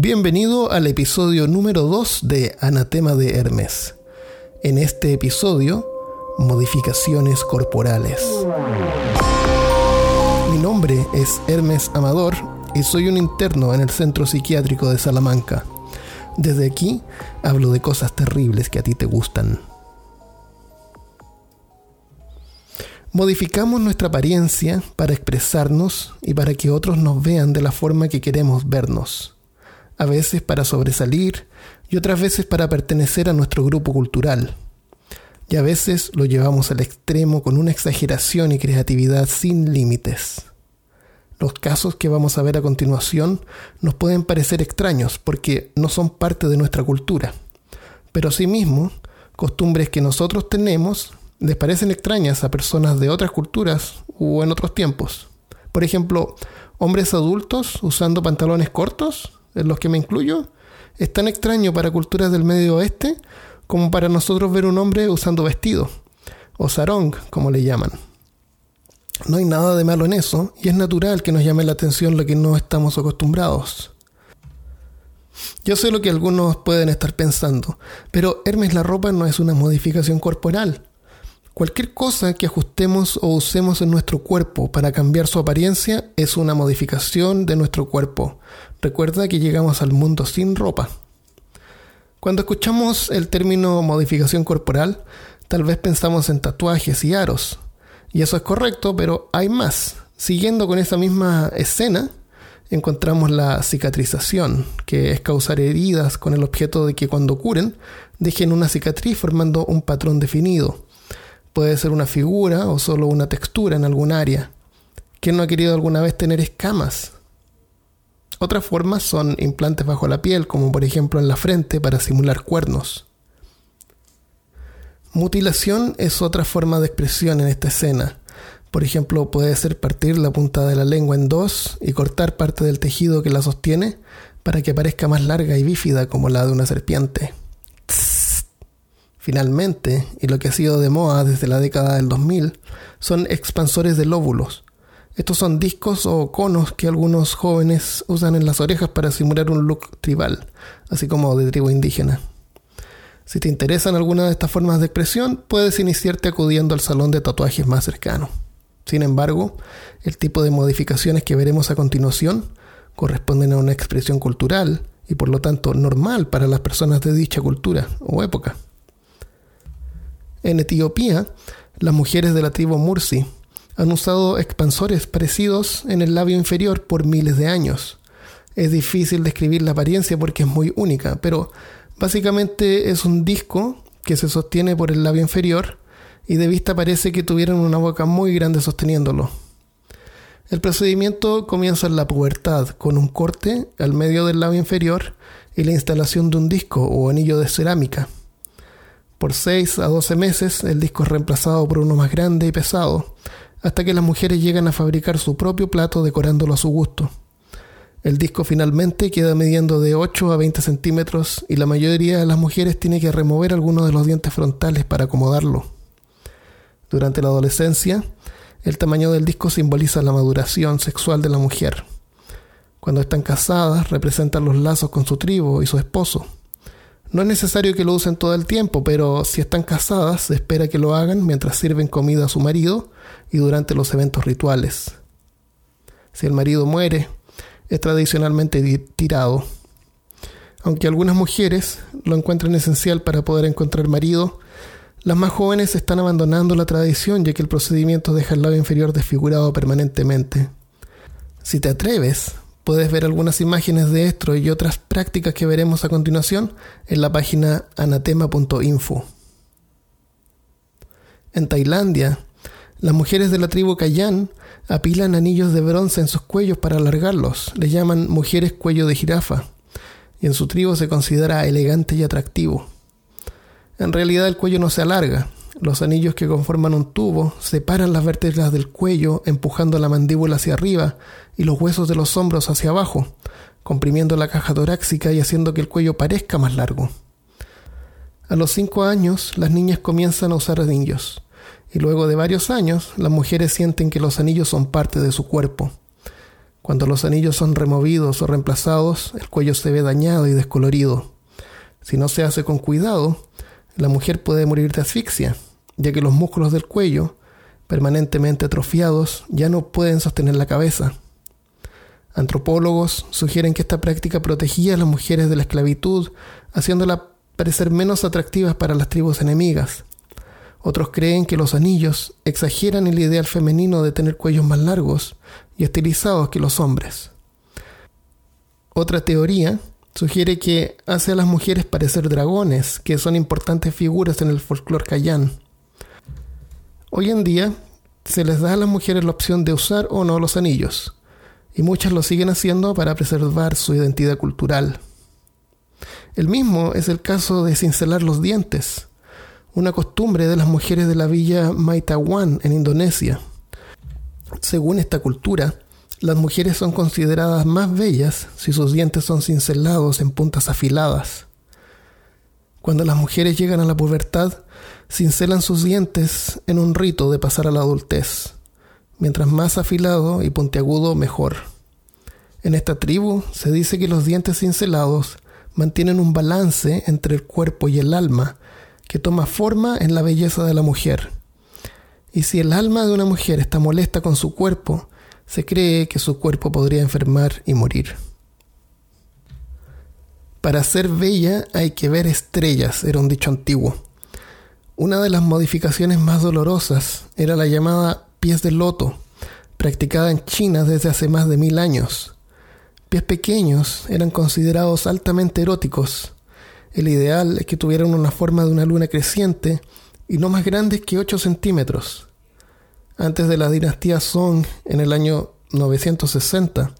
Bienvenido al episodio número 2 de Anatema de Hermes. En este episodio, modificaciones corporales. Mi nombre es Hermes Amador y soy un interno en el Centro Psiquiátrico de Salamanca. Desde aquí hablo de cosas terribles que a ti te gustan. Modificamos nuestra apariencia para expresarnos y para que otros nos vean de la forma que queremos vernos a veces para sobresalir y otras veces para pertenecer a nuestro grupo cultural. Y a veces lo llevamos al extremo con una exageración y creatividad sin límites. Los casos que vamos a ver a continuación nos pueden parecer extraños porque no son parte de nuestra cultura, pero asimismo, costumbres que nosotros tenemos les parecen extrañas a personas de otras culturas o en otros tiempos. Por ejemplo, hombres adultos usando pantalones cortos en los que me incluyo, es tan extraño para culturas del Medio Oeste como para nosotros ver un hombre usando vestido, o sarong, como le llaman. No hay nada de malo en eso, y es natural que nos llame la atención lo que no estamos acostumbrados. Yo sé lo que algunos pueden estar pensando, pero Hermes la ropa no es una modificación corporal, Cualquier cosa que ajustemos o usemos en nuestro cuerpo para cambiar su apariencia es una modificación de nuestro cuerpo. Recuerda que llegamos al mundo sin ropa. Cuando escuchamos el término modificación corporal, tal vez pensamos en tatuajes y aros. Y eso es correcto, pero hay más. Siguiendo con esa misma escena, encontramos la cicatrización, que es causar heridas con el objeto de que cuando curen dejen una cicatriz formando un patrón definido. Puede ser una figura o solo una textura en algún área. ¿Quién no ha querido alguna vez tener escamas? Otras formas son implantes bajo la piel, como por ejemplo en la frente para simular cuernos. Mutilación es otra forma de expresión en esta escena. Por ejemplo, puede ser partir la punta de la lengua en dos y cortar parte del tejido que la sostiene para que parezca más larga y bífida como la de una serpiente. Finalmente, y lo que ha sido de moda desde la década del 2000, son expansores de lóbulos. Estos son discos o conos que algunos jóvenes usan en las orejas para simular un look tribal, así como de tribu indígena. Si te interesan alguna de estas formas de expresión, puedes iniciarte acudiendo al salón de tatuajes más cercano. Sin embargo, el tipo de modificaciones que veremos a continuación corresponden a una expresión cultural y por lo tanto normal para las personas de dicha cultura o época. En Etiopía, las mujeres de la tribu Mursi han usado expansores parecidos en el labio inferior por miles de años. Es difícil describir la apariencia porque es muy única, pero básicamente es un disco que se sostiene por el labio inferior y de vista parece que tuvieran una boca muy grande sosteniéndolo. El procedimiento comienza en la pubertad con un corte al medio del labio inferior y la instalación de un disco o anillo de cerámica. Por 6 a 12 meses el disco es reemplazado por uno más grande y pesado, hasta que las mujeres llegan a fabricar su propio plato decorándolo a su gusto. El disco finalmente queda midiendo de 8 a 20 centímetros y la mayoría de las mujeres tiene que remover algunos de los dientes frontales para acomodarlo. Durante la adolescencia, el tamaño del disco simboliza la maduración sexual de la mujer. Cuando están casadas, representan los lazos con su tribu y su esposo. No es necesario que lo usen todo el tiempo, pero si están casadas, se espera que lo hagan mientras sirven comida a su marido y durante los eventos rituales. Si el marido muere, es tradicionalmente tirado. Aunque algunas mujeres lo encuentran esencial para poder encontrar marido, las más jóvenes están abandonando la tradición ya que el procedimiento deja el labio inferior desfigurado permanentemente. Si te atreves, Puedes ver algunas imágenes de esto y otras prácticas que veremos a continuación en la página anatema.info. En Tailandia, las mujeres de la tribu Kayan apilan anillos de bronce en sus cuellos para alargarlos. Les llaman mujeres cuello de jirafa. Y en su tribu se considera elegante y atractivo. En realidad el cuello no se alarga, los anillos que conforman un tubo separan las vértebras del cuello, empujando la mandíbula hacia arriba y los huesos de los hombros hacia abajo, comprimiendo la caja torácica y haciendo que el cuello parezca más largo. A los cinco años, las niñas comienzan a usar anillos, y luego de varios años, las mujeres sienten que los anillos son parte de su cuerpo. Cuando los anillos son removidos o reemplazados, el cuello se ve dañado y descolorido. Si no se hace con cuidado, la mujer puede morir de asfixia, ya que los músculos del cuello, permanentemente atrofiados, ya no pueden sostener la cabeza. Antropólogos sugieren que esta práctica protegía a las mujeres de la esclavitud, haciéndolas parecer menos atractivas para las tribus enemigas. Otros creen que los anillos exageran el ideal femenino de tener cuellos más largos y estilizados que los hombres. Otra teoría sugiere que hace a las mujeres parecer dragones, que son importantes figuras en el folclore cayán. Hoy en día se les da a las mujeres la opción de usar o no los anillos, y muchas lo siguen haciendo para preservar su identidad cultural. El mismo es el caso de cincelar los dientes, una costumbre de las mujeres de la villa Maitawan en Indonesia. Según esta cultura, las mujeres son consideradas más bellas si sus dientes son cincelados en puntas afiladas. Cuando las mujeres llegan a la pubertad, cincelan sus dientes en un rito de pasar a la adultez. Mientras más afilado y puntiagudo, mejor. En esta tribu se dice que los dientes cincelados mantienen un balance entre el cuerpo y el alma que toma forma en la belleza de la mujer. Y si el alma de una mujer está molesta con su cuerpo, se cree que su cuerpo podría enfermar y morir. Para ser bella hay que ver estrellas, era un dicho antiguo. Una de las modificaciones más dolorosas era la llamada pies de loto, practicada en China desde hace más de mil años. Pies pequeños eran considerados altamente eróticos, el ideal es que tuvieran una forma de una luna creciente y no más grandes que 8 centímetros. Antes de la dinastía Song, en el año 960,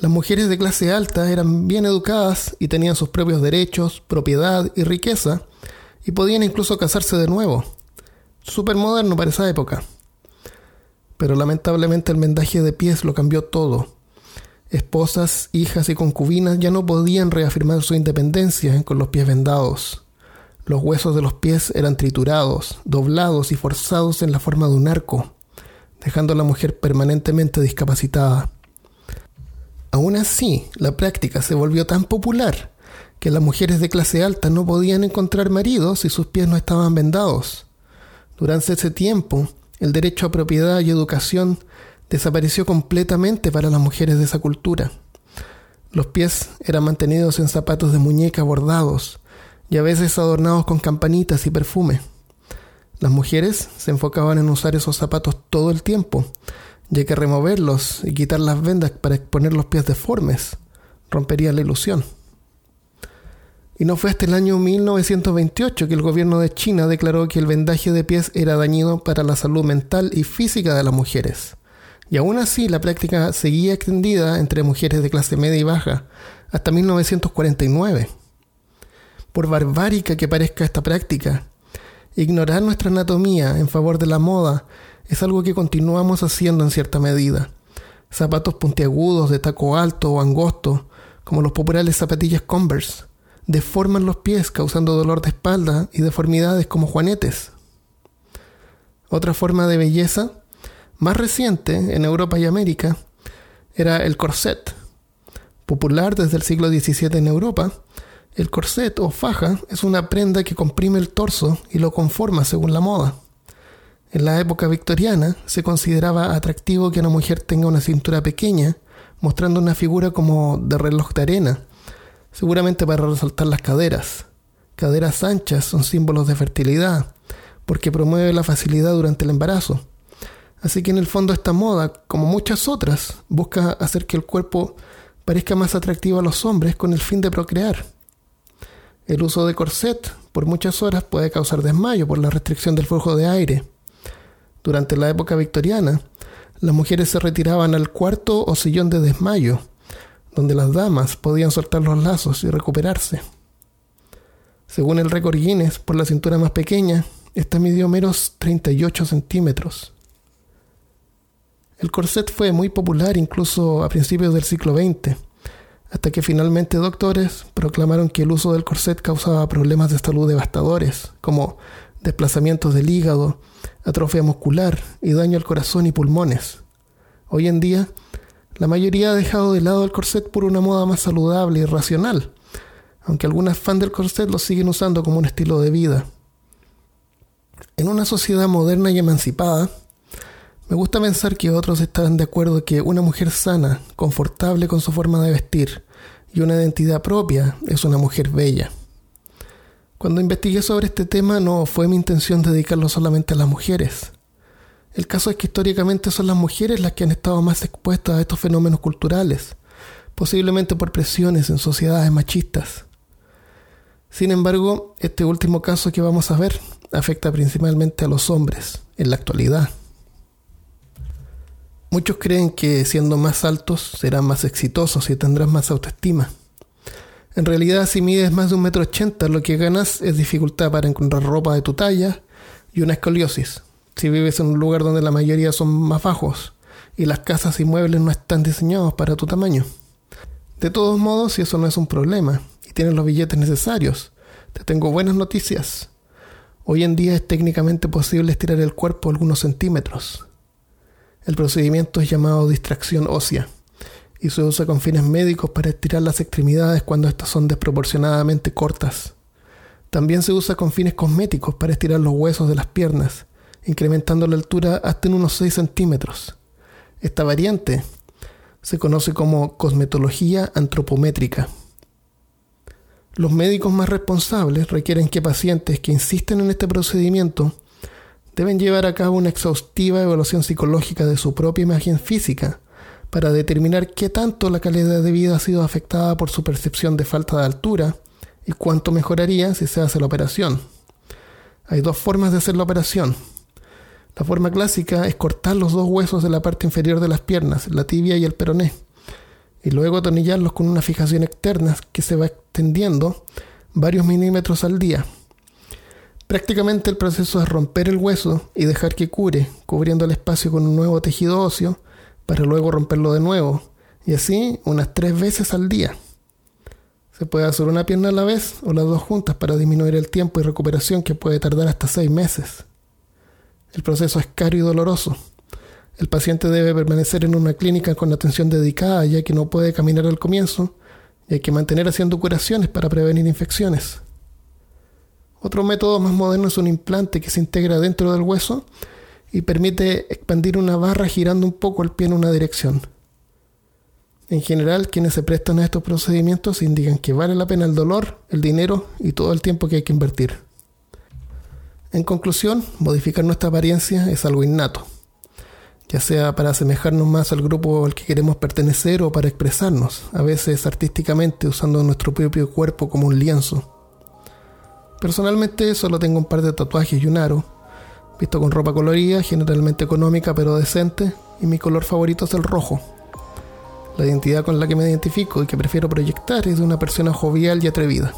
las mujeres de clase alta eran bien educadas y tenían sus propios derechos, propiedad y riqueza, y podían incluso casarse de nuevo. Súper moderno para esa época. Pero lamentablemente el mendaje de pies lo cambió todo esposas, hijas y concubinas ya no podían reafirmar su independencia con los pies vendados. Los huesos de los pies eran triturados, doblados y forzados en la forma de un arco, dejando a la mujer permanentemente discapacitada. Aún así, la práctica se volvió tan popular que las mujeres de clase alta no podían encontrar maridos si sus pies no estaban vendados. Durante ese tiempo, el derecho a propiedad y educación desapareció completamente para las mujeres de esa cultura. Los pies eran mantenidos en zapatos de muñeca bordados y a veces adornados con campanitas y perfume. Las mujeres se enfocaban en usar esos zapatos todo el tiempo, ya que removerlos y quitar las vendas para exponer los pies deformes rompería la ilusión. Y no fue hasta el año 1928 que el gobierno de China declaró que el vendaje de pies era dañino para la salud mental y física de las mujeres. Y aún así la práctica seguía extendida entre mujeres de clase media y baja hasta 1949. Por barbárica que parezca esta práctica, ignorar nuestra anatomía en favor de la moda es algo que continuamos haciendo en cierta medida. Zapatos puntiagudos de taco alto o angosto, como los populares zapatillas Converse, deforman los pies causando dolor de espalda y deformidades como juanetes. Otra forma de belleza más reciente en Europa y América era el corset. Popular desde el siglo XVII en Europa, el corset o faja es una prenda que comprime el torso y lo conforma según la moda. En la época victoriana se consideraba atractivo que una mujer tenga una cintura pequeña, mostrando una figura como de reloj de arena, seguramente para resaltar las caderas. Caderas anchas son símbolos de fertilidad, porque promueve la facilidad durante el embarazo. Así que en el fondo esta moda, como muchas otras, busca hacer que el cuerpo parezca más atractivo a los hombres con el fin de procrear. El uso de corset por muchas horas puede causar desmayo por la restricción del flujo de aire. Durante la época victoriana, las mujeres se retiraban al cuarto o sillón de desmayo, donde las damas podían soltar los lazos y recuperarse. Según el récord Guinness, por la cintura más pequeña, esta midió menos 38 centímetros. El corset fue muy popular incluso a principios del siglo XX, hasta que finalmente doctores proclamaron que el uso del corset causaba problemas de salud devastadores, como desplazamientos del hígado, atrofia muscular y daño al corazón y pulmones. Hoy en día, La mayoría ha dejado de lado el corset por una moda más saludable y racional, aunque algunas fans del corset lo siguen usando como un estilo de vida. En una sociedad moderna y emancipada, me gusta pensar que otros estarán de acuerdo que una mujer sana, confortable con su forma de vestir y una identidad propia es una mujer bella. Cuando investigué sobre este tema no fue mi intención dedicarlo solamente a las mujeres. El caso es que históricamente son las mujeres las que han estado más expuestas a estos fenómenos culturales, posiblemente por presiones en sociedades machistas. Sin embargo, este último caso que vamos a ver afecta principalmente a los hombres en la actualidad. Muchos creen que siendo más altos serán más exitosos y tendrán más autoestima. En realidad, si mides más de un metro ochenta, lo que ganas es dificultad para encontrar ropa de tu talla y una escoliosis. Si vives en un lugar donde la mayoría son más bajos y las casas y muebles no están diseñados para tu tamaño. De todos modos, si eso no es un problema y tienes los billetes necesarios, te tengo buenas noticias. Hoy en día es técnicamente posible estirar el cuerpo algunos centímetros. El procedimiento es llamado distracción ósea y se usa con fines médicos para estirar las extremidades cuando éstas son desproporcionadamente cortas. También se usa con fines cosméticos para estirar los huesos de las piernas, incrementando la altura hasta en unos 6 centímetros. Esta variante se conoce como cosmetología antropométrica. Los médicos más responsables requieren que pacientes que insisten en este procedimiento deben llevar a cabo una exhaustiva evaluación psicológica de su propia imagen física para determinar qué tanto la calidad de vida ha sido afectada por su percepción de falta de altura y cuánto mejoraría si se hace la operación. Hay dos formas de hacer la operación. La forma clásica es cortar los dos huesos de la parte inferior de las piernas, la tibia y el peroné, y luego atornillarlos con una fijación externa que se va extendiendo varios milímetros al día, Prácticamente el proceso es romper el hueso y dejar que cure, cubriendo el espacio con un nuevo tejido óseo, para luego romperlo de nuevo, y así unas tres veces al día. Se puede hacer una pierna a la vez o las dos juntas para disminuir el tiempo y recuperación que puede tardar hasta seis meses. El proceso es caro y doloroso. El paciente debe permanecer en una clínica con atención dedicada ya que no puede caminar al comienzo y hay que mantener haciendo curaciones para prevenir infecciones. Otro método más moderno es un implante que se integra dentro del hueso y permite expandir una barra girando un poco el pie en una dirección. En general, quienes se prestan a estos procedimientos indican que vale la pena el dolor, el dinero y todo el tiempo que hay que invertir. En conclusión, modificar nuestra apariencia es algo innato, ya sea para asemejarnos más al grupo al que queremos pertenecer o para expresarnos, a veces artísticamente usando nuestro propio cuerpo como un lienzo. Personalmente solo tengo un par de tatuajes y un aro, visto con ropa colorida, generalmente económica pero decente, y mi color favorito es el rojo. La identidad con la que me identifico y que prefiero proyectar es de una persona jovial y atrevida.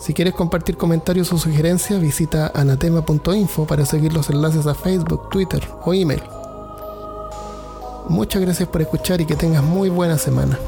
Si quieres compartir comentarios o sugerencias, visita anatema.info para seguir los enlaces a Facebook, Twitter o email. Muchas gracias por escuchar y que tengas muy buena semana.